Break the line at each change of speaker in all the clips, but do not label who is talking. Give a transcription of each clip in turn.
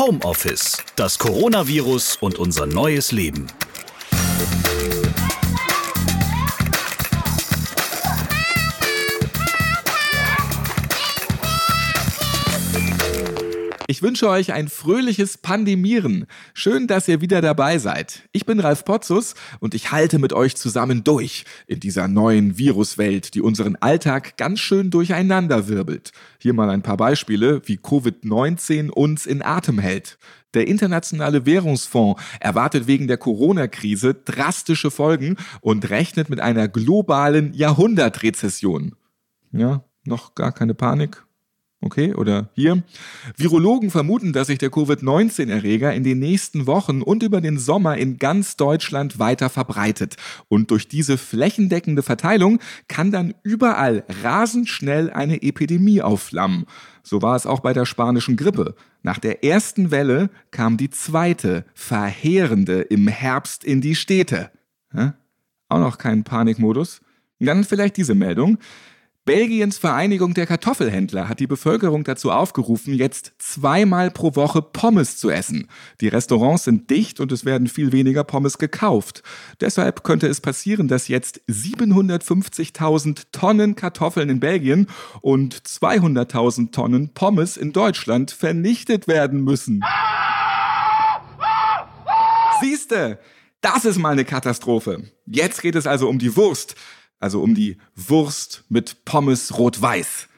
Homeoffice, das Coronavirus und unser neues Leben.
Ich wünsche euch ein fröhliches Pandemieren. Schön, dass ihr wieder dabei seid. Ich bin Ralf Potzus und ich halte mit euch zusammen durch in dieser neuen Viruswelt, die unseren Alltag ganz schön durcheinander wirbelt. Hier mal ein paar Beispiele, wie Covid-19 uns in Atem hält. Der Internationale Währungsfonds erwartet wegen der Corona-Krise drastische Folgen und rechnet mit einer globalen Jahrhundertrezession. Ja, noch gar keine Panik. Okay, oder hier. Virologen vermuten, dass sich der Covid-19-Erreger in den nächsten Wochen und über den Sommer in ganz Deutschland weiter verbreitet. Und durch diese flächendeckende Verteilung kann dann überall rasend schnell eine Epidemie aufflammen. So war es auch bei der spanischen Grippe. Nach der ersten Welle kam die zweite, verheerende, im Herbst in die Städte. Hä? Auch noch kein Panikmodus? Dann vielleicht diese Meldung. Belgiens Vereinigung der Kartoffelhändler hat die Bevölkerung dazu aufgerufen, jetzt zweimal pro Woche Pommes zu essen. Die Restaurants sind dicht und es werden viel weniger Pommes gekauft. Deshalb könnte es passieren, dass jetzt 750.000 Tonnen Kartoffeln in Belgien und 200.000 Tonnen Pommes in Deutschland vernichtet werden müssen. Siehste, das ist mal eine Katastrophe. Jetzt geht es also um die Wurst also um die Wurst mit Pommes rot-weiß.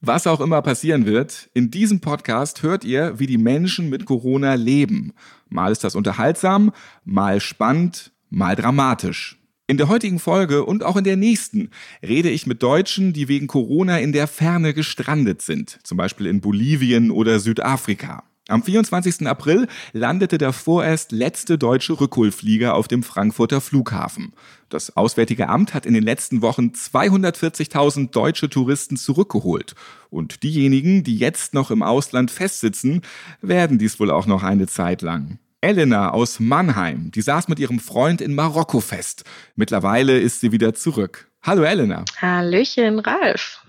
Was auch immer passieren wird, in diesem Podcast hört ihr, wie die Menschen mit Corona leben. Mal ist das unterhaltsam, mal spannend, mal dramatisch. In der heutigen Folge und auch in der nächsten rede ich mit Deutschen, die wegen Corona in der Ferne gestrandet sind, zum Beispiel in Bolivien oder Südafrika. Am 24. April landete der vorerst letzte deutsche Rückholflieger auf dem Frankfurter Flughafen. Das Auswärtige Amt hat in den letzten Wochen 240.000 deutsche Touristen zurückgeholt. Und diejenigen, die jetzt noch im Ausland festsitzen, werden dies wohl auch noch eine Zeit lang. Elena aus Mannheim, die saß mit ihrem Freund in Marokko fest. Mittlerweile ist sie wieder zurück. Hallo Elena.
Hallöchen, Ralf.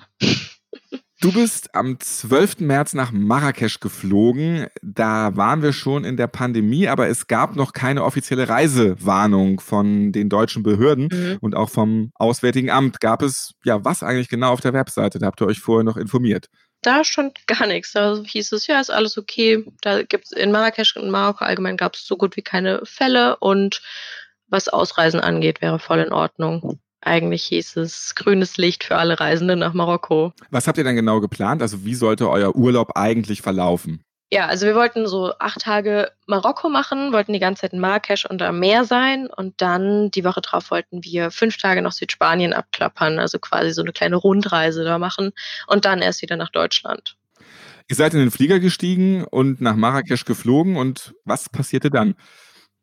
Du bist am 12. März nach Marrakesch geflogen. Da waren wir schon in der Pandemie, aber es gab noch keine offizielle Reisewarnung von den deutschen Behörden mhm. und auch vom Auswärtigen Amt. Gab es ja was eigentlich genau auf der Webseite? Da habt ihr euch vorher noch informiert.
Da stand gar nichts. Da hieß es, ja, ist alles okay. Da gibt es in Marrakesch und Marokko allgemein gab es so gut wie keine Fälle und was Ausreisen angeht, wäre voll in Ordnung. Eigentlich hieß es grünes Licht für alle Reisenden nach Marokko.
Was habt ihr dann genau geplant? Also wie sollte euer Urlaub eigentlich verlaufen?
Ja, also wir wollten so acht Tage Marokko machen, wollten die ganze Zeit in Marrakesch und am Meer sein und dann die Woche drauf wollten wir fünf Tage nach Südspanien abklappern, also quasi so eine kleine Rundreise da machen und dann erst wieder nach Deutschland.
Ihr seid in den Flieger gestiegen und nach Marrakesch geflogen und was passierte dann?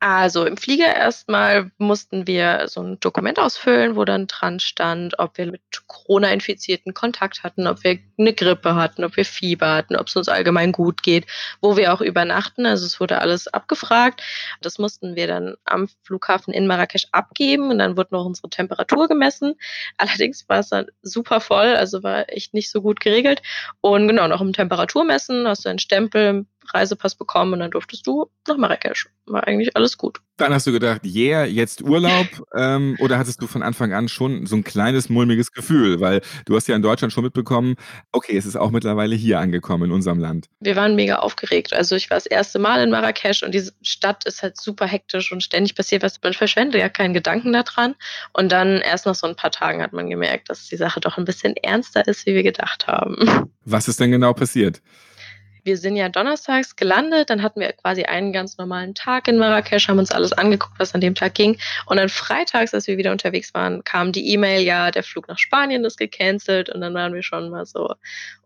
Also im Flieger erstmal mussten wir so ein Dokument ausfüllen, wo dann dran stand, ob wir mit Corona-Infizierten Kontakt hatten, ob wir eine Grippe hatten, ob wir Fieber hatten, ob es uns allgemein gut geht, wo wir auch übernachten. Also es wurde alles abgefragt. Das mussten wir dann am Flughafen in Marrakesch abgeben und dann wurde noch unsere Temperatur gemessen. Allerdings war es dann super voll, also war echt nicht so gut geregelt. Und genau, noch im Temperaturmessen hast du einen Stempel Reisepass bekommen und dann durftest du nach Marrakesch. War eigentlich alles gut.
Dann hast du gedacht, yeah, jetzt Urlaub. ähm, oder hattest du von Anfang an schon so ein kleines mulmiges Gefühl? Weil du hast ja in Deutschland schon mitbekommen, okay, es ist auch mittlerweile hier angekommen in unserem Land.
Wir waren mega aufgeregt. Also ich war das erste Mal in Marrakesch und diese Stadt ist halt super hektisch und ständig passiert was. Man verschwendet ja keinen Gedanken daran. Und dann erst nach so ein paar Tagen hat man gemerkt, dass die Sache doch ein bisschen ernster ist, wie wir gedacht haben.
Was ist denn genau passiert?
Wir sind ja donnerstags gelandet, dann hatten wir quasi einen ganz normalen Tag in Marrakesch, haben uns alles angeguckt, was an dem Tag ging. Und dann freitags, als wir wieder unterwegs waren, kam die E-Mail, ja, der Flug nach Spanien ist gecancelt. Und dann waren wir schon mal so,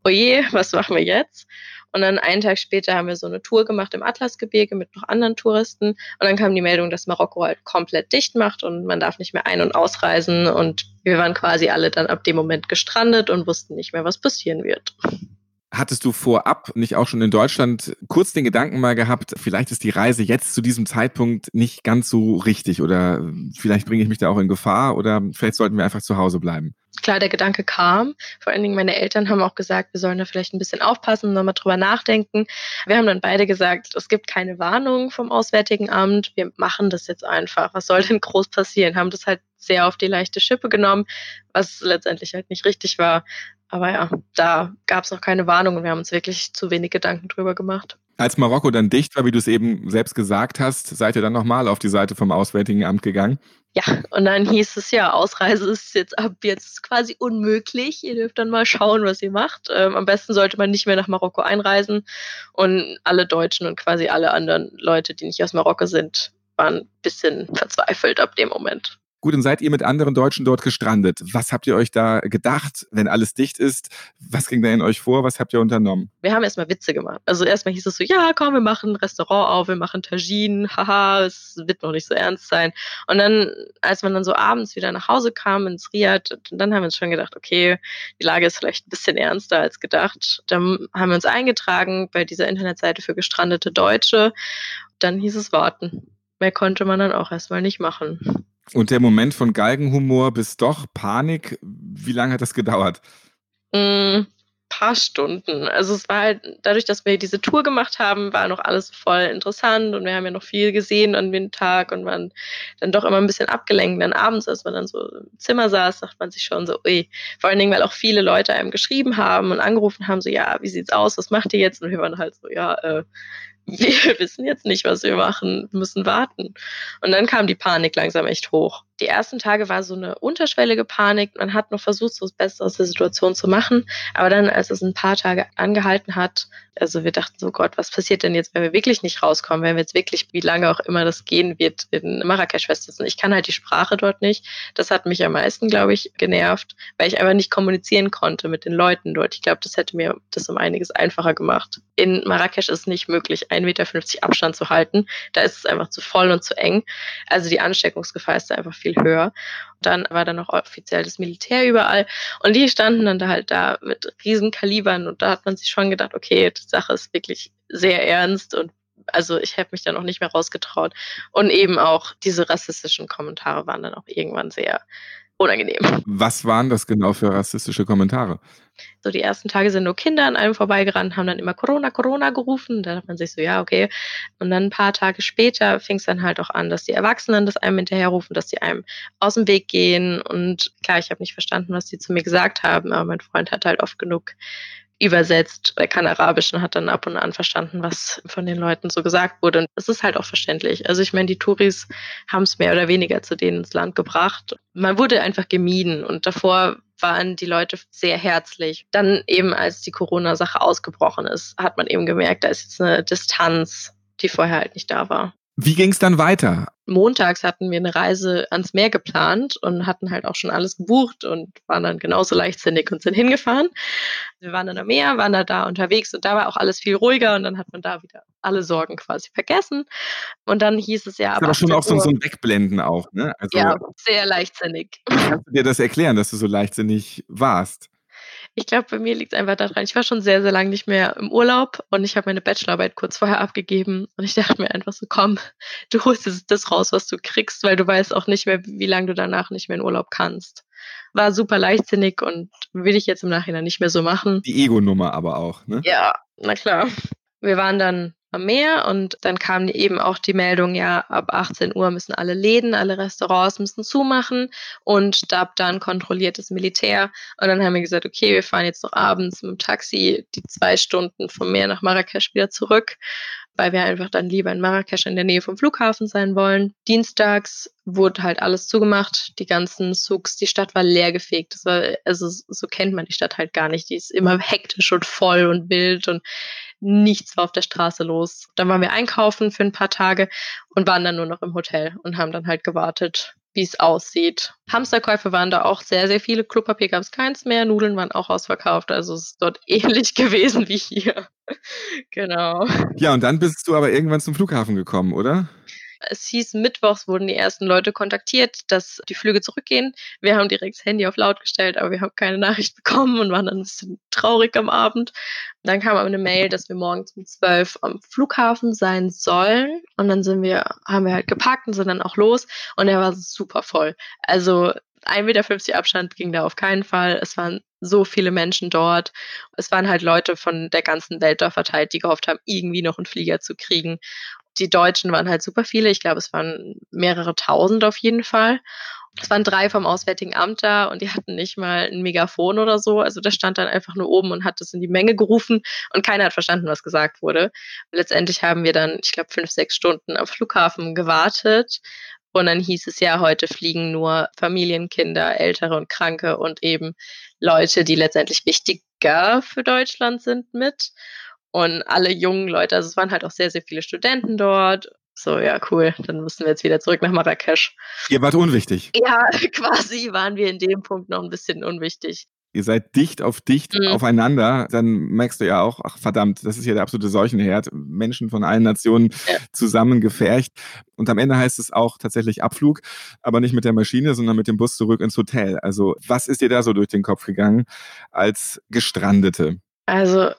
oje, was machen wir jetzt? Und dann einen Tag später haben wir so eine Tour gemacht im Atlasgebirge mit noch anderen Touristen. Und dann kam die Meldung, dass Marokko halt komplett dicht macht und man darf nicht mehr ein- und ausreisen. Und wir waren quasi alle dann ab dem Moment gestrandet und wussten nicht mehr, was passieren wird.
Hattest du vorab nicht auch schon in Deutschland kurz den Gedanken mal gehabt, vielleicht ist die Reise jetzt zu diesem Zeitpunkt nicht ganz so richtig oder vielleicht bringe ich mich da auch in Gefahr oder vielleicht sollten wir einfach zu Hause bleiben?
klar, der Gedanke kam. Vor allen Dingen meine Eltern haben auch gesagt, wir sollen da vielleicht ein bisschen aufpassen, nochmal drüber nachdenken. Wir haben dann beide gesagt, es gibt keine Warnung vom Auswärtigen Amt. Wir machen das jetzt einfach. Was soll denn groß passieren? Haben das halt sehr auf die leichte Schippe genommen, was letztendlich halt nicht richtig war. Aber ja, da gab es noch keine Warnung und wir haben uns wirklich zu wenig Gedanken drüber gemacht.
Als Marokko dann dicht war, wie du es eben selbst gesagt hast, seid ihr dann nochmal auf die Seite vom Auswärtigen Amt gegangen?
Ja, und dann hieß es ja, Ausreise ist jetzt ab jetzt quasi unmöglich. Ihr dürft dann mal schauen, was ihr macht. Ähm, am besten sollte man nicht mehr nach Marokko einreisen. Und alle Deutschen und quasi alle anderen Leute, die nicht aus Marokko sind, waren ein bisschen verzweifelt ab dem Moment.
Gut, dann seid ihr mit anderen Deutschen dort gestrandet. Was habt ihr euch da gedacht, wenn alles dicht ist? Was ging da in euch vor? Was habt ihr unternommen?
Wir haben erstmal Witze gemacht. Also erstmal hieß es so, ja, komm, wir machen ein Restaurant auf, wir machen Tagine, haha, es wird noch nicht so ernst sein. Und dann, als man dann so abends wieder nach Hause kam ins Riad, dann haben wir uns schon gedacht, okay, die Lage ist vielleicht ein bisschen ernster als gedacht. Dann haben wir uns eingetragen bei dieser Internetseite für gestrandete Deutsche. Dann hieß es warten. Mehr konnte man dann auch erstmal nicht machen.
Und der Moment von Galgenhumor bis doch Panik, wie lange hat das gedauert?
Ein mm, paar Stunden. Also es war halt, dadurch, dass wir diese Tour gemacht haben, war noch alles voll interessant und wir haben ja noch viel gesehen an dem Tag und waren dann doch immer ein bisschen abgelenkt. Dann abends, als man dann so im Zimmer saß, dachte man sich schon so, ui. Vor allen Dingen, weil auch viele Leute einem geschrieben haben und angerufen haben, so, ja, wie sieht's aus, was macht ihr jetzt? Und wir waren halt so, ja, äh, wir wissen jetzt nicht, was wir machen, müssen warten. Und dann kam die Panik langsam echt hoch. Die ersten Tage war so eine unterschwellige Panik. Man hat noch versucht, so das Beste aus der Situation zu machen. Aber dann, als es ein paar Tage angehalten hat, also wir dachten so, Gott, was passiert denn jetzt, wenn wir wirklich nicht rauskommen, wenn wir jetzt wirklich, wie lange auch immer das gehen wird, in Marrakesch festsitzen. Ich kann halt die Sprache dort nicht. Das hat mich am meisten, glaube ich, genervt, weil ich einfach nicht kommunizieren konnte mit den Leuten dort. Ich glaube, das hätte mir das um einiges einfacher gemacht. In Marrakesch ist nicht möglich, 1,50 Meter Abstand zu halten. Da ist es einfach zu voll und zu eng. Also die Ansteckungsgefahr ist da einfach viel höher. Dann war da noch offiziell das Militär überall und die standen dann da halt da mit riesen Kalibern und da hat man sich schon gedacht, okay, die Sache ist wirklich sehr ernst und also ich habe mich dann auch nicht mehr rausgetraut. Und eben auch diese rassistischen Kommentare waren dann auch irgendwann sehr unangenehm.
Was waren das genau für rassistische Kommentare?
So die ersten Tage sind nur Kinder an einem vorbeigerannt, haben dann immer Corona, Corona gerufen. Da hat man sich so, ja, okay. Und dann ein paar Tage später fing es dann halt auch an, dass die Erwachsenen das einem hinterherrufen, dass sie einem aus dem Weg gehen. Und klar, ich habe nicht verstanden, was sie zu mir gesagt haben, aber mein Freund hat halt oft genug übersetzt. Er kann Arabisch und hat dann ab und an verstanden, was von den Leuten so gesagt wurde. Und es ist halt auch verständlich. Also ich meine, die Touris haben es mehr oder weniger zu denen ins Land gebracht. Man wurde einfach gemieden und davor waren die Leute sehr herzlich. Dann eben, als die Corona-Sache ausgebrochen ist, hat man eben gemerkt, da ist jetzt eine Distanz, die vorher halt nicht da war.
Wie ging es dann weiter?
Montags hatten wir eine Reise ans Meer geplant und hatten halt auch schon alles gebucht und waren dann genauso leichtsinnig und sind hingefahren. Wir waren dann am Meer, waren da, da unterwegs und da war auch alles viel ruhiger und dann hat man da wieder alle Sorgen quasi vergessen. Und dann hieß es ja.
Das aber schon auch so, so ein Wegblenden auch, ne?
Also, ja, sehr leichtsinnig.
Kannst du dir das erklären, dass du so leichtsinnig warst?
Ich glaube, bei mir liegt es einfach daran, ich war schon sehr, sehr lange nicht mehr im Urlaub und ich habe meine Bachelorarbeit kurz vorher abgegeben und ich dachte mir einfach so, komm, du holst das raus, was du kriegst, weil du weißt auch nicht mehr, wie lange du danach nicht mehr in Urlaub kannst. War super leichtsinnig und will ich jetzt im Nachhinein nicht mehr so machen.
Die Ego-Nummer aber auch, ne?
Ja, na klar. Wir waren dann am Meer und dann kam eben auch die Meldung, ja, ab 18 Uhr müssen alle Läden, alle Restaurants müssen zumachen und ab dann kontrolliert das Militär und dann haben wir gesagt, okay, wir fahren jetzt noch abends mit dem Taxi die zwei Stunden vom Meer nach Marrakesch wieder zurück, weil wir einfach dann lieber in Marrakesch in der Nähe vom Flughafen sein wollen. Dienstags wurde halt alles zugemacht, die ganzen Souks, die Stadt war leergefegt. Das war, also so kennt man die Stadt halt gar nicht. Die ist immer hektisch und voll und wild und nichts war auf der Straße los. Dann waren wir einkaufen für ein paar Tage und waren dann nur noch im Hotel und haben dann halt gewartet, wie es aussieht. Hamsterkäufe waren da auch sehr, sehr viele. Klopapier gab es keins mehr. Nudeln waren auch ausverkauft. Also es ist dort ähnlich gewesen wie hier. genau.
Ja, und dann bist du aber irgendwann zum Flughafen gekommen, oder?
Es hieß, mittwochs wurden die ersten Leute kontaktiert, dass die Flüge zurückgehen. Wir haben direkt das Handy auf laut gestellt, aber wir haben keine Nachricht bekommen und waren dann ein bisschen traurig am Abend. Dann kam aber eine Mail, dass wir morgens um 12 am Flughafen sein sollen. Und dann sind wir, haben wir halt geparkt und sind dann auch los. Und er war super voll. Also 1,50 Meter Abstand ging da auf keinen Fall. Es waren so viele Menschen dort. Es waren halt Leute von der ganzen Welt da verteilt, die gehofft haben, irgendwie noch einen Flieger zu kriegen. Die Deutschen waren halt super viele. Ich glaube, es waren mehrere tausend auf jeden Fall. Es waren drei vom Auswärtigen Amt da und die hatten nicht mal ein Megafon oder so. Also der stand dann einfach nur oben und hat das in die Menge gerufen und keiner hat verstanden, was gesagt wurde. Letztendlich haben wir dann, ich glaube, fünf, sechs Stunden am Flughafen gewartet. Und dann hieß es ja, heute fliegen nur Familienkinder, Ältere und Kranke und eben Leute, die letztendlich wichtiger für Deutschland sind mit. Und alle jungen Leute, also es waren halt auch sehr, sehr viele Studenten dort so, ja, cool. Dann müssen wir jetzt wieder zurück nach Marrakesch.
Ihr wart unwichtig.
Ja, quasi waren wir in dem Punkt noch ein bisschen unwichtig.
Ihr seid dicht auf dicht mhm. aufeinander, dann merkst du ja auch, ach verdammt, das ist ja der absolute Seuchenherd. Menschen von allen Nationen ja. zusammengefercht. Und am Ende heißt es auch tatsächlich Abflug, aber nicht mit der Maschine, sondern mit dem Bus zurück ins Hotel. Also, was ist dir da so durch den Kopf gegangen als Gestrandete?
Also,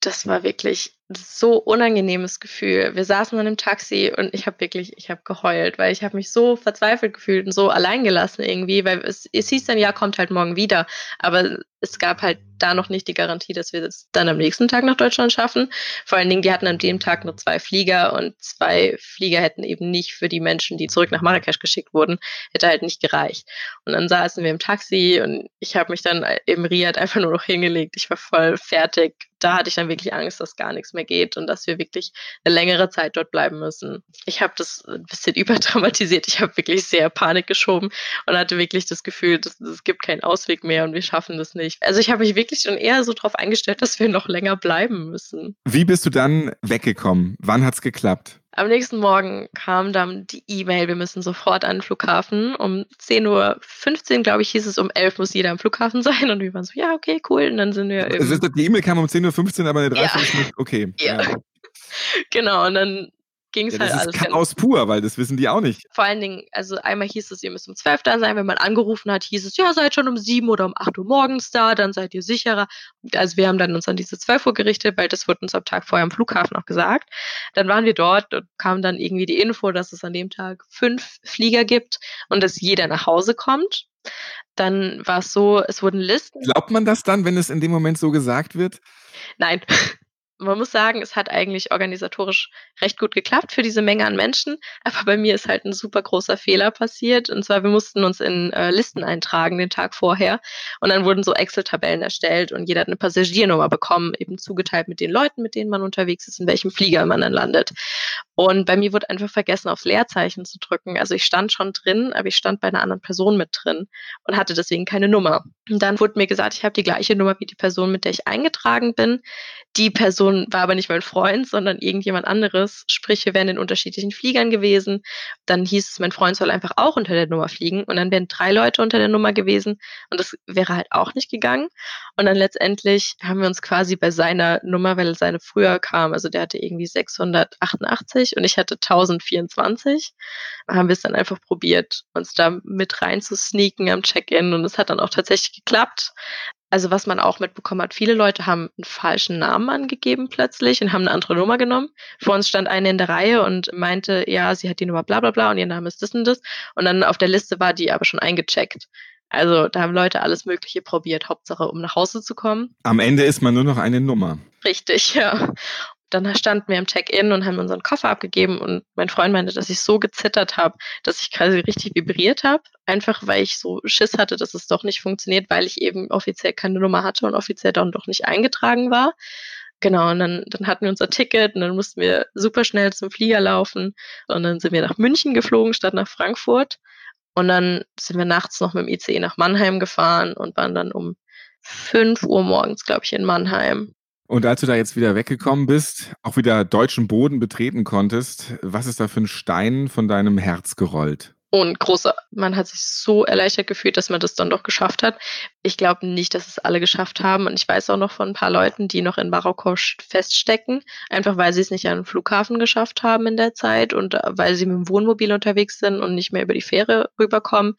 das war wirklich so unangenehmes Gefühl. Wir saßen dann im Taxi und ich habe wirklich, ich habe geheult, weil ich habe mich so verzweifelt gefühlt und so alleingelassen irgendwie, weil es, es hieß dann, ja, kommt halt morgen wieder. Aber es gab halt da noch nicht die Garantie, dass wir es dann am nächsten Tag nach Deutschland schaffen. Vor allen Dingen, die hatten an dem Tag nur zwei Flieger und zwei Flieger hätten eben nicht für die Menschen, die zurück nach Marrakesch geschickt wurden, hätte halt nicht gereicht. Und dann saßen wir im Taxi und ich habe mich dann im Riad einfach nur noch hingelegt. Ich war voll fertig. Da hatte ich dann wirklich Angst, dass gar nichts mehr geht und dass wir wirklich eine längere Zeit dort bleiben müssen. Ich habe das ein bisschen überdramatisiert. Ich habe wirklich sehr Panik geschoben und hatte wirklich das Gefühl, es gibt keinen Ausweg mehr und wir schaffen das nicht nicht. Also ich habe mich wirklich schon eher so darauf eingestellt, dass wir noch länger bleiben müssen.
Wie bist du dann weggekommen? Wann hat es geklappt?
Am nächsten Morgen kam dann die E-Mail, wir müssen sofort an den Flughafen. Um 10.15 Uhr, glaube ich, hieß es, um 11 Uhr muss jeder am Flughafen sein. Und wir waren so, ja, okay, cool. Und dann sind wir.
Also die E-Mail kam um 10.15 Uhr, aber eine Dreiviertelstunde. Ja. Okay.
Ja. ja. Genau, und dann ging es ja,
halt
alles.
Das ist Chaos pur, weil das wissen die auch nicht.
Vor allen Dingen, also einmal hieß es, ihr müsst um 12 da sein. Wenn man angerufen hat, hieß es, ja, seid schon um 7 oder um 8 Uhr morgens da, dann seid ihr sicherer. Also wir haben dann uns an diese 12 Uhr gerichtet, weil das wurde uns am Tag vorher am Flughafen auch gesagt. Dann waren wir dort und kam dann irgendwie die Info, dass es an dem Tag fünf Flieger gibt und dass jeder nach Hause kommt. Dann war es so, es wurden Listen.
Glaubt man das dann, wenn es in dem Moment so gesagt wird?
Nein man muss sagen, es hat eigentlich organisatorisch recht gut geklappt für diese Menge an Menschen. Aber bei mir ist halt ein super großer Fehler passiert. Und zwar, wir mussten uns in äh, Listen eintragen den Tag vorher. Und dann wurden so Excel-Tabellen erstellt und jeder hat eine Passagiernummer bekommen, eben zugeteilt mit den Leuten, mit denen man unterwegs ist, in welchem Flieger man dann landet. Und bei mir wurde einfach vergessen, aufs Leerzeichen zu drücken. Also ich stand schon drin, aber ich stand bei einer anderen Person mit drin und hatte deswegen keine Nummer. Und dann wurde mir gesagt, ich habe die gleiche Nummer wie die Person, mit der ich eingetragen bin. Die Person war aber nicht mein Freund, sondern irgendjemand anderes. Sprich, wir wären in unterschiedlichen Fliegern gewesen. Dann hieß es, mein Freund soll einfach auch unter der Nummer fliegen. Und dann wären drei Leute unter der Nummer gewesen. Und das wäre halt auch nicht gegangen. Und dann letztendlich haben wir uns quasi bei seiner Nummer, weil seine früher kam, also der hatte irgendwie 688 und ich hatte 1024. Haben wir es dann einfach probiert, uns da mit rein zu sneaken am Check-in und es hat dann auch tatsächlich geklappt. Also was man auch mitbekommen hat, viele Leute haben einen falschen Namen angegeben plötzlich und haben eine andere Nummer genommen. Vor uns stand eine in der Reihe und meinte, ja, sie hat die Nummer bla bla bla und ihr Name ist das und das. Und dann auf der Liste war die aber schon eingecheckt. Also da haben Leute alles Mögliche probiert, Hauptsache um nach Hause zu kommen.
Am Ende ist man nur noch eine Nummer.
Richtig, ja dann standen wir im Check-in und haben unseren Koffer abgegeben und mein Freund meinte, dass ich so gezittert habe, dass ich quasi richtig vibriert habe, einfach weil ich so Schiss hatte, dass es doch nicht funktioniert, weil ich eben offiziell keine Nummer hatte und offiziell dann doch nicht eingetragen war. Genau, und dann, dann hatten wir unser Ticket und dann mussten wir super schnell zum Flieger laufen und dann sind wir nach München geflogen statt nach Frankfurt und dann sind wir nachts noch mit dem ICE nach Mannheim gefahren und waren dann um 5 Uhr morgens, glaube ich, in Mannheim.
Und als du da jetzt wieder weggekommen bist, auch wieder deutschen Boden betreten konntest, was ist da für ein Stein von deinem Herz gerollt?
Und großer, man hat sich so erleichtert gefühlt, dass man das dann doch geschafft hat. Ich glaube nicht, dass es alle geschafft haben. Und ich weiß auch noch von ein paar Leuten, die noch in Marokko feststecken, einfach weil sie es nicht an den Flughafen geschafft haben in der Zeit und äh, weil sie mit dem Wohnmobil unterwegs sind und nicht mehr über die Fähre rüberkommen.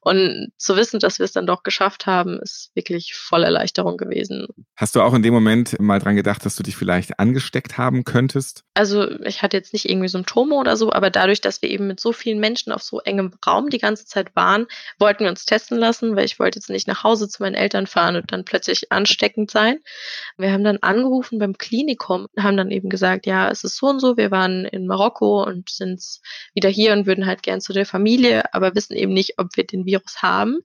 Und zu wissen, dass wir es dann doch geschafft haben, ist wirklich voll Erleichterung gewesen.
Hast du auch in dem Moment mal dran gedacht, dass du dich vielleicht angesteckt haben könntest?
Also ich hatte jetzt nicht irgendwie Symptome oder so, aber dadurch, dass wir eben mit so vielen Menschen auf so engem Raum die ganze Zeit waren, wollten wir uns testen lassen, weil ich wollte jetzt nicht nach Hause zu meinen Eltern fahren und dann plötzlich ansteckend sein. Wir haben dann angerufen beim Klinikum, haben dann eben gesagt, ja, es ist so und so, wir waren in Marokko und sind wieder hier und würden halt gern zu der Familie, aber wissen eben nicht, ob wir den Virus haben.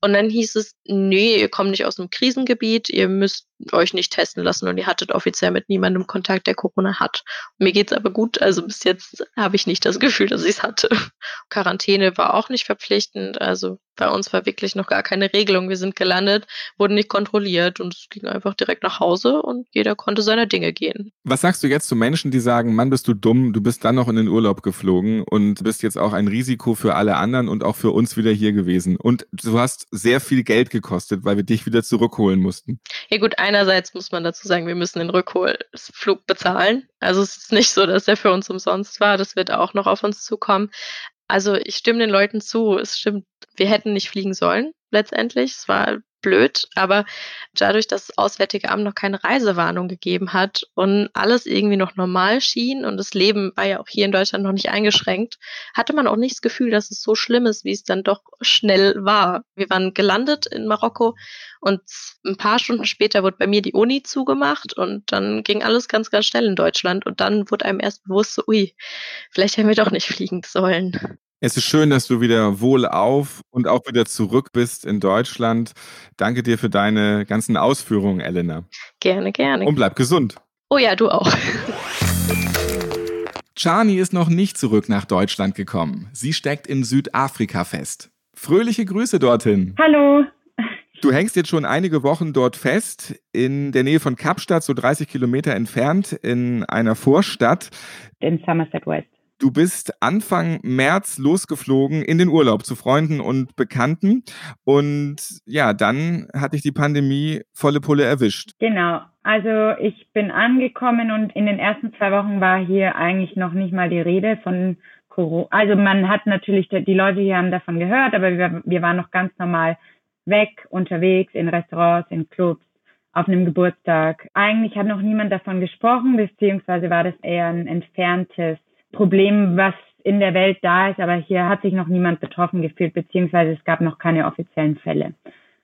Und dann hieß es, nee, ihr kommt nicht aus einem Krisengebiet, ihr müsst euch nicht testen lassen und ihr hattet offiziell mit niemandem Kontakt, der Corona hat. Mir geht's aber gut, also bis jetzt habe ich nicht das Gefühl, dass ich es hatte. Quarantäne war auch nicht verpflichtend, also bei uns war wirklich noch gar keine Regelung. Wir sind gelandet, wurden nicht kontrolliert und es ging einfach direkt nach Hause und jeder konnte seine Dinge gehen.
Was sagst du jetzt zu Menschen, die sagen, Mann, bist du dumm, du bist dann noch in den Urlaub geflogen und bist jetzt auch ein Risiko für alle anderen und auch für uns wieder hier gewesen. Und du hast sehr viel Geld gekostet, weil wir dich wieder zurückholen mussten.
Ja gut, einerseits muss man dazu sagen, wir müssen den Rückholflug bezahlen. Also es ist nicht so, dass der für uns umsonst war. Das wird auch noch auf uns zukommen. Also ich stimme den Leuten zu. Es stimmt, wir hätten nicht fliegen sollen letztendlich. Es war blöd, aber dadurch, dass das Auswärtige Amt noch keine Reisewarnung gegeben hat und alles irgendwie noch normal schien und das Leben war ja auch hier in Deutschland noch nicht eingeschränkt, hatte man auch nicht das Gefühl, dass es so schlimm ist, wie es dann doch schnell war. Wir waren gelandet in Marokko und ein paar Stunden später wurde bei mir die Uni zugemacht und dann ging alles ganz, ganz schnell in Deutschland und dann wurde einem erst bewusst, so, ui, vielleicht hätten wir doch nicht fliegen sollen.
Es ist schön, dass du wieder wohlauf und auch wieder zurück bist in Deutschland. Danke dir für deine ganzen Ausführungen, Elena.
Gerne, gerne.
Und bleib gesund.
Oh ja, du auch.
Chani ist noch nicht zurück nach Deutschland gekommen. Sie steckt in Südafrika fest. Fröhliche Grüße dorthin.
Hallo.
Du hängst jetzt schon einige Wochen dort fest, in der Nähe von Kapstadt, so 30 Kilometer entfernt, in einer Vorstadt.
In Somerset West.
Du bist Anfang März losgeflogen in den Urlaub zu Freunden und Bekannten. Und ja, dann hat dich die Pandemie volle Pulle erwischt.
Genau. Also ich bin angekommen und in den ersten zwei Wochen war hier eigentlich noch nicht mal die Rede von Corona. Also man hat natürlich, die Leute hier haben davon gehört, aber wir, wir waren noch ganz normal weg, unterwegs, in Restaurants, in Clubs, auf einem Geburtstag. Eigentlich hat noch niemand davon gesprochen, beziehungsweise war das eher ein entferntes Problem, was in der Welt da ist, aber hier hat sich noch niemand betroffen gefühlt, beziehungsweise es gab noch keine offiziellen Fälle.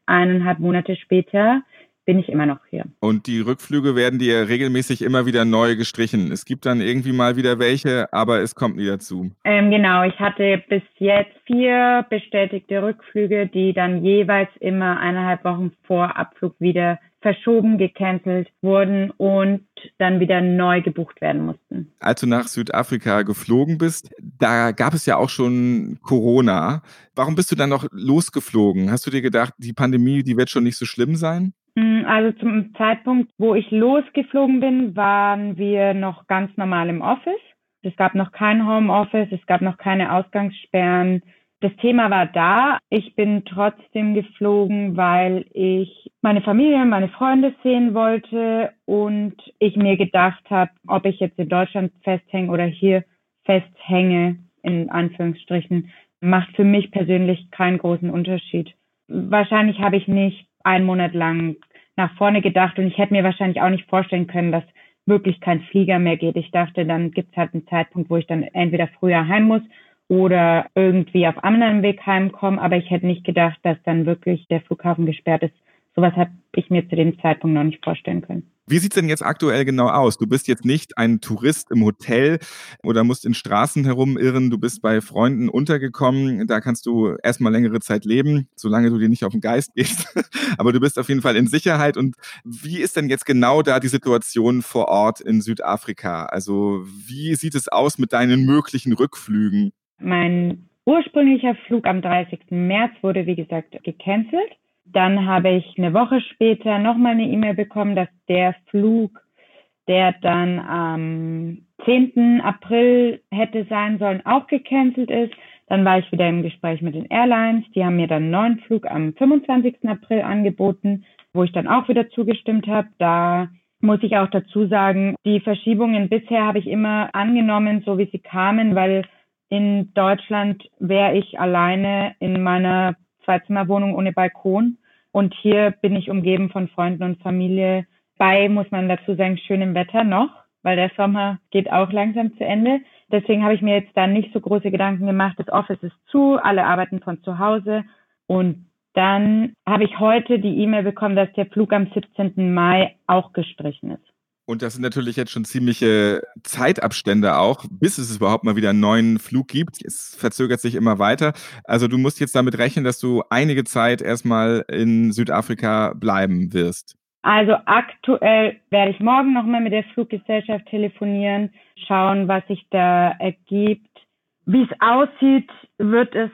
Eineinhalb Monate später bin ich immer noch hier.
Und die Rückflüge werden dir regelmäßig immer wieder neu gestrichen. Es gibt dann irgendwie mal wieder welche, aber es kommt nie dazu.
Ähm, genau, ich hatte bis jetzt vier bestätigte Rückflüge, die dann jeweils immer eineinhalb Wochen vor Abflug wieder verschoben, gecancelt wurden und dann wieder neu gebucht werden mussten.
Als du nach Südafrika geflogen bist, da gab es ja auch schon Corona. Warum bist du dann noch losgeflogen? Hast du dir gedacht, die Pandemie, die wird schon nicht so schlimm sein?
Also zum Zeitpunkt, wo ich losgeflogen bin, waren wir noch ganz normal im Office. Es gab noch kein Homeoffice, es gab noch keine Ausgangssperren das Thema war da. Ich bin trotzdem geflogen, weil ich meine Familie, meine Freunde sehen wollte und ich mir gedacht habe, ob ich jetzt in Deutschland festhänge oder hier festhänge, in Anführungsstrichen, macht für mich persönlich keinen großen Unterschied. Wahrscheinlich habe ich nicht einen Monat lang nach vorne gedacht und ich hätte mir wahrscheinlich auch nicht vorstellen können, dass wirklich kein Flieger mehr geht. Ich dachte, dann gibt es halt einen Zeitpunkt, wo ich dann entweder früher heim muss oder irgendwie auf anderen Weg heimkommen. Aber ich hätte nicht gedacht, dass dann wirklich der Flughafen gesperrt ist. Sowas habe ich mir zu dem Zeitpunkt noch nicht vorstellen können.
Wie sieht's denn jetzt aktuell genau aus? Du bist jetzt nicht ein Tourist im Hotel oder musst in Straßen herumirren. Du bist bei Freunden untergekommen. Da kannst du erstmal längere Zeit leben, solange du dir nicht auf den Geist gehst. Aber du bist auf jeden Fall in Sicherheit. Und wie ist denn jetzt genau da die Situation vor Ort in Südafrika? Also wie sieht es aus mit deinen möglichen Rückflügen?
Mein ursprünglicher Flug am 30. März wurde, wie gesagt, gecancelt. Dann habe ich eine Woche später nochmal eine E-Mail bekommen, dass der Flug, der dann am 10. April hätte sein sollen, auch gecancelt ist. Dann war ich wieder im Gespräch mit den Airlines. Die haben mir dann einen neuen Flug am 25. April angeboten, wo ich dann auch wieder zugestimmt habe. Da muss ich auch dazu sagen, die Verschiebungen bisher habe ich immer angenommen, so wie sie kamen, weil in Deutschland wäre ich alleine in meiner Zweizimmerwohnung ohne Balkon. Und hier bin ich umgeben von Freunden und Familie. Bei, muss man dazu sagen, schönem Wetter noch, weil der Sommer geht auch langsam zu Ende. Deswegen habe ich mir jetzt da nicht so große Gedanken gemacht. Das Office ist zu, alle arbeiten von zu Hause. Und dann habe ich heute die E-Mail bekommen, dass der Flug am 17. Mai auch gestrichen ist.
Und das sind natürlich jetzt schon ziemliche Zeitabstände auch, bis es überhaupt mal wieder einen neuen Flug gibt. Es verzögert sich immer weiter. Also du musst jetzt damit rechnen, dass du einige Zeit erstmal in Südafrika bleiben wirst.
Also aktuell werde ich morgen nochmal mit der Fluggesellschaft telefonieren, schauen, was sich da ergibt. Wie es aussieht, wird es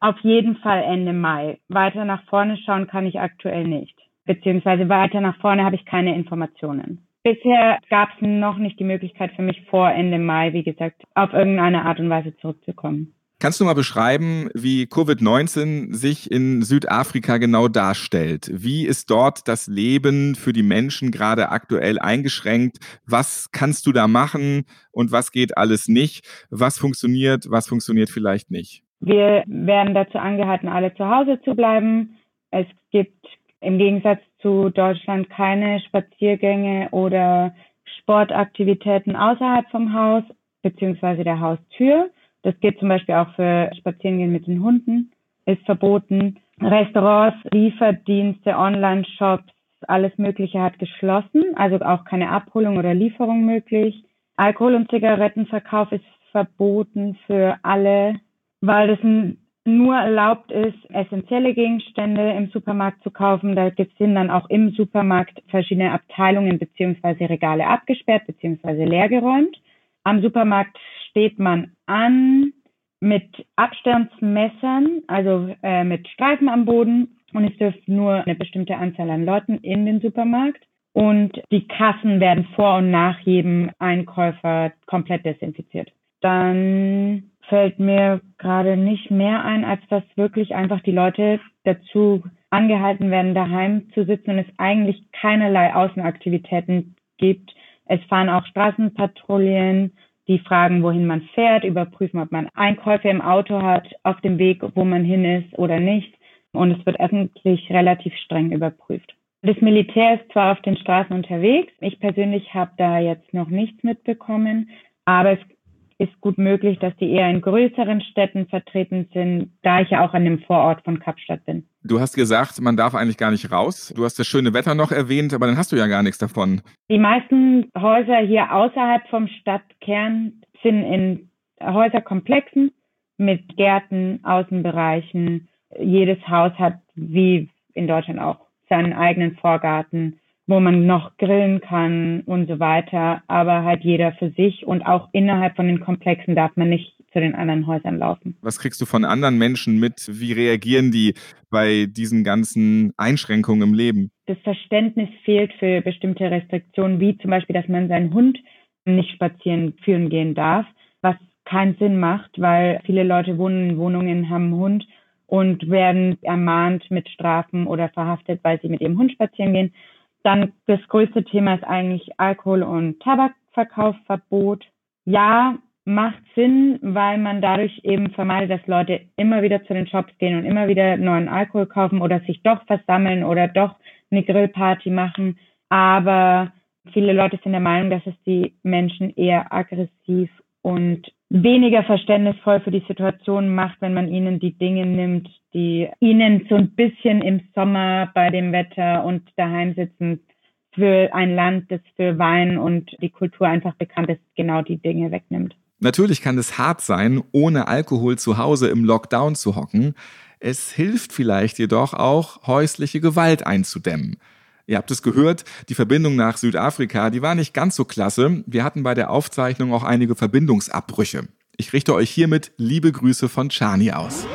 auf jeden Fall Ende Mai. Weiter nach vorne schauen kann ich aktuell nicht. Beziehungsweise weiter nach vorne habe ich keine Informationen. Bisher gab es noch nicht die Möglichkeit für mich vor Ende Mai, wie gesagt, auf irgendeine Art und Weise zurückzukommen.
Kannst du mal beschreiben, wie Covid-19 sich in Südafrika genau darstellt? Wie ist dort das Leben für die Menschen gerade aktuell eingeschränkt? Was kannst du da machen und was geht alles nicht? Was funktioniert, was funktioniert vielleicht nicht?
Wir werden dazu angehalten, alle zu Hause zu bleiben. Es gibt im Gegensatz zu Deutschland keine Spaziergänge oder Sportaktivitäten außerhalb vom Haus beziehungsweise der Haustür. Das geht zum Beispiel auch für Spazierengehen mit den Hunden, ist verboten. Restaurants, Lieferdienste, Online-Shops, alles Mögliche hat geschlossen, also auch keine Abholung oder Lieferung möglich. Alkohol- und Zigarettenverkauf ist verboten für alle, weil das ein nur erlaubt ist, essentielle Gegenstände im Supermarkt zu kaufen. Da sind dann auch im Supermarkt verschiedene Abteilungen beziehungsweise Regale abgesperrt beziehungsweise leergeräumt. Am Supermarkt steht man an mit Abstandsmessern, also äh, mit Streifen am Boden und es dürfen nur eine bestimmte Anzahl an Leuten in den Supermarkt. Und die Kassen werden vor und nach jedem Einkäufer komplett desinfiziert. Dann fällt mir gerade nicht mehr ein, als dass wirklich einfach die Leute dazu angehalten werden, daheim zu sitzen und es eigentlich keinerlei Außenaktivitäten gibt. Es fahren auch Straßenpatrouillen, die fragen, wohin man fährt, überprüfen, ob man Einkäufe im Auto hat, auf dem Weg, wo man hin ist oder nicht. Und es wird öffentlich relativ streng überprüft. Das Militär ist zwar auf den Straßen unterwegs, ich persönlich habe da jetzt noch nichts mitbekommen, aber es ist gut möglich, dass die eher in größeren Städten vertreten sind, da ich ja auch an dem Vorort von Kapstadt bin.
Du hast gesagt, man darf eigentlich gar nicht raus. Du hast das schöne Wetter noch erwähnt, aber dann hast du ja gar nichts davon.
Die meisten Häuser hier außerhalb vom Stadtkern sind in Häuserkomplexen mit Gärten, Außenbereichen. Jedes Haus hat, wie in Deutschland auch, seinen eigenen Vorgarten wo man noch grillen kann und so weiter, aber halt jeder für sich und auch innerhalb von den Komplexen darf man nicht zu den anderen Häusern laufen.
Was kriegst du von anderen Menschen mit? Wie reagieren die bei diesen ganzen Einschränkungen im Leben?
Das Verständnis fehlt für bestimmte Restriktionen, wie zum Beispiel, dass man seinen Hund nicht spazieren führen gehen darf, was keinen Sinn macht, weil viele Leute wohnen in Wohnungen, haben einen Hund und werden ermahnt mit Strafen oder verhaftet, weil sie mit ihrem Hund spazieren gehen. Dann das größte Thema ist eigentlich Alkohol- und Tabakverkaufsverbot. Ja, macht Sinn, weil man dadurch eben vermeidet, dass Leute immer wieder zu den Shops gehen und immer wieder neuen Alkohol kaufen oder sich doch versammeln oder doch eine Grillparty machen. Aber viele Leute sind der Meinung, dass es die Menschen eher aggressiv und weniger verständnisvoll für die Situation macht, wenn man ihnen die Dinge nimmt, die ihnen so ein bisschen im Sommer bei dem Wetter und daheim sitzen für ein Land, das für Wein und die Kultur einfach bekannt ist, genau die Dinge wegnimmt.
Natürlich kann es hart sein, ohne Alkohol zu Hause im Lockdown zu hocken. Es hilft vielleicht jedoch auch, häusliche Gewalt einzudämmen. Ihr habt es gehört, die Verbindung nach Südafrika, die war nicht ganz so klasse. Wir hatten bei der Aufzeichnung auch einige Verbindungsabbrüche. Ich richte euch hiermit liebe Grüße von Chani aus.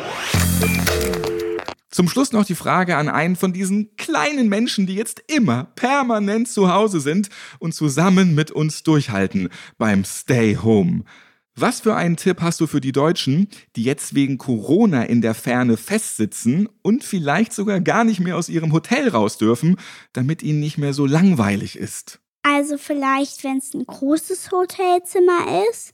Zum Schluss noch die Frage an einen von diesen kleinen Menschen, die jetzt immer permanent zu Hause sind und zusammen mit uns durchhalten beim Stay Home. Was für einen Tipp hast du für die Deutschen, die jetzt wegen Corona in der Ferne festsitzen und vielleicht sogar gar nicht mehr aus ihrem Hotel raus dürfen, damit ihnen nicht mehr so langweilig ist?
Also vielleicht, wenn es ein großes Hotelzimmer ist,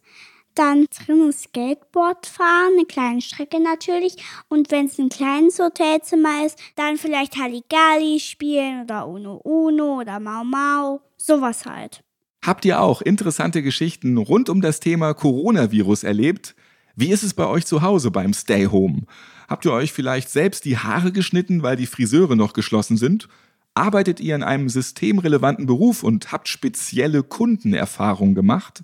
dann drinnen Skateboard fahren, eine kleine Strecke natürlich. Und wenn es ein kleines Hotelzimmer ist, dann vielleicht Halligalli spielen oder Uno Uno oder Mau Mau, sowas halt.
Habt ihr auch interessante Geschichten rund um das Thema Coronavirus erlebt? Wie ist es bei euch zu Hause beim Stay Home? Habt ihr euch vielleicht selbst die Haare geschnitten, weil die Friseure noch geschlossen sind? Arbeitet ihr in einem systemrelevanten Beruf und habt spezielle Kundenerfahrungen gemacht?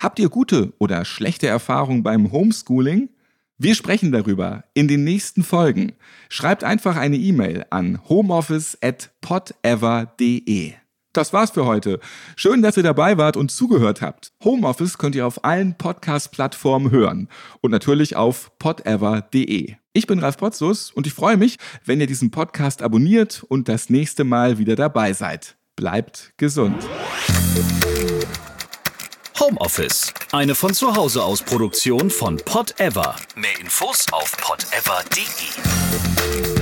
Habt ihr gute oder schlechte Erfahrungen beim Homeschooling? Wir sprechen darüber in den nächsten Folgen. Schreibt einfach eine E-Mail an homeoffice@podever.de. Das war's für heute. Schön, dass ihr dabei wart und zugehört habt. Homeoffice könnt ihr auf allen Podcast-Plattformen hören und natürlich auf podever.de. Ich bin Ralf Potzus und ich freue mich, wenn ihr diesen Podcast abonniert und das nächste Mal wieder dabei seid. Bleibt gesund.
Homeoffice, eine von zu Hause aus Produktion von Pod Ever. Mehr Infos auf podever.de.